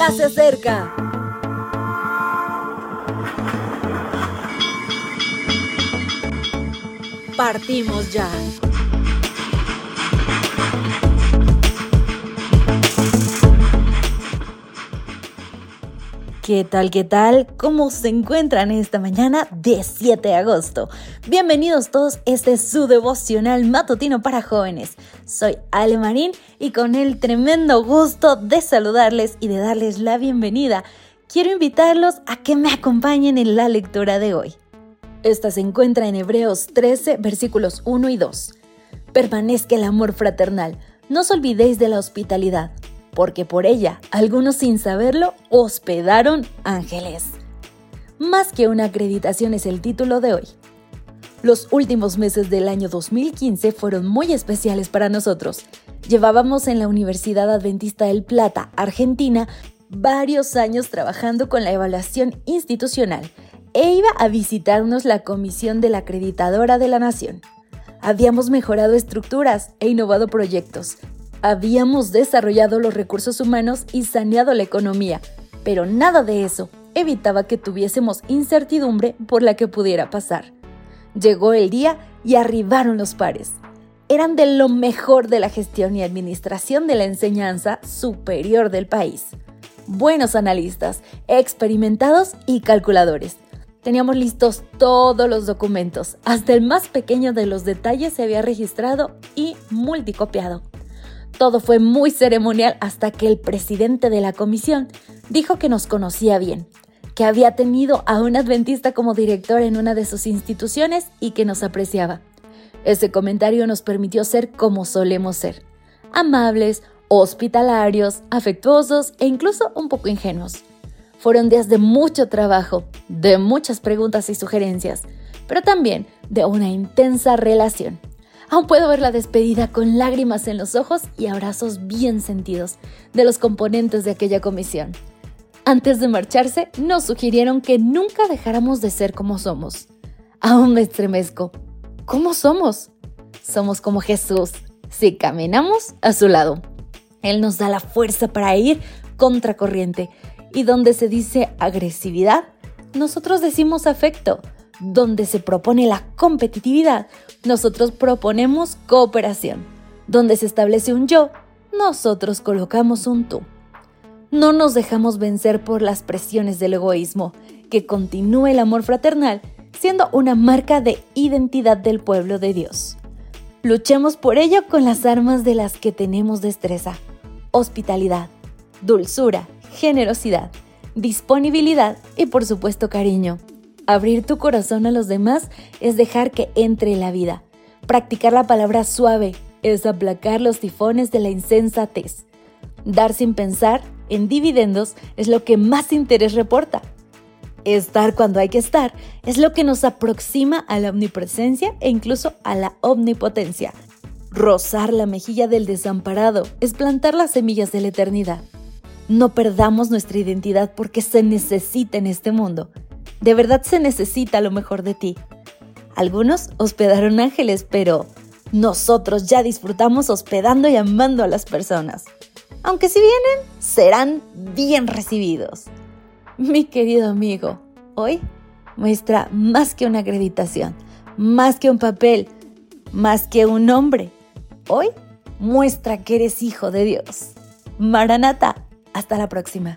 ya se acerca. Partimos ya. ¿Qué tal? ¿Qué tal? ¿Cómo se encuentran esta mañana de 7 de agosto? Bienvenidos todos, este es su devocional matutino para jóvenes. Soy Ale Marín y con el tremendo gusto de saludarles y de darles la bienvenida, quiero invitarlos a que me acompañen en la lectura de hoy. Esta se encuentra en Hebreos 13, versículos 1 y 2. Permanezca el amor fraternal, no os olvidéis de la hospitalidad porque por ella, algunos sin saberlo, hospedaron ángeles. Más que una acreditación es el título de hoy. Los últimos meses del año 2015 fueron muy especiales para nosotros. Llevábamos en la Universidad Adventista del Plata, Argentina, varios años trabajando con la evaluación institucional e iba a visitarnos la Comisión de la Acreditadora de la Nación. Habíamos mejorado estructuras e innovado proyectos, Habíamos desarrollado los recursos humanos y saneado la economía, pero nada de eso evitaba que tuviésemos incertidumbre por la que pudiera pasar. Llegó el día y arribaron los pares. Eran de lo mejor de la gestión y administración de la enseñanza superior del país. Buenos analistas, experimentados y calculadores. Teníamos listos todos los documentos, hasta el más pequeño de los detalles se había registrado y multicopiado. Todo fue muy ceremonial hasta que el presidente de la comisión dijo que nos conocía bien, que había tenido a un adventista como director en una de sus instituciones y que nos apreciaba. Ese comentario nos permitió ser como solemos ser, amables, hospitalarios, afectuosos e incluso un poco ingenuos. Fueron días de mucho trabajo, de muchas preguntas y sugerencias, pero también de una intensa relación. Aún puedo ver la despedida con lágrimas en los ojos y abrazos bien sentidos de los componentes de aquella comisión. Antes de marcharse, nos sugirieron que nunca dejáramos de ser como somos. Aún me estremezco. ¿Cómo somos? Somos como Jesús, si caminamos a su lado. Él nos da la fuerza para ir contracorriente. Y donde se dice agresividad, nosotros decimos afecto donde se propone la competitividad, nosotros proponemos cooperación. Donde se establece un yo, nosotros colocamos un tú. No nos dejamos vencer por las presiones del egoísmo, que continúe el amor fraternal siendo una marca de identidad del pueblo de Dios. Luchemos por ello con las armas de las que tenemos destreza, hospitalidad, dulzura, generosidad, disponibilidad y por supuesto cariño. Abrir tu corazón a los demás es dejar que entre la vida. Practicar la palabra suave es aplacar los tifones de la insensatez. Dar sin pensar en dividendos es lo que más interés reporta. Estar cuando hay que estar es lo que nos aproxima a la omnipresencia e incluso a la omnipotencia. Rozar la mejilla del desamparado es plantar las semillas de la eternidad. No perdamos nuestra identidad porque se necesita en este mundo. De verdad se necesita lo mejor de ti. Algunos hospedaron ángeles, pero nosotros ya disfrutamos hospedando y amando a las personas. Aunque si vienen, serán bien recibidos. Mi querido amigo, hoy muestra más que una acreditación, más que un papel, más que un nombre. Hoy muestra que eres hijo de Dios. Maranata, hasta la próxima.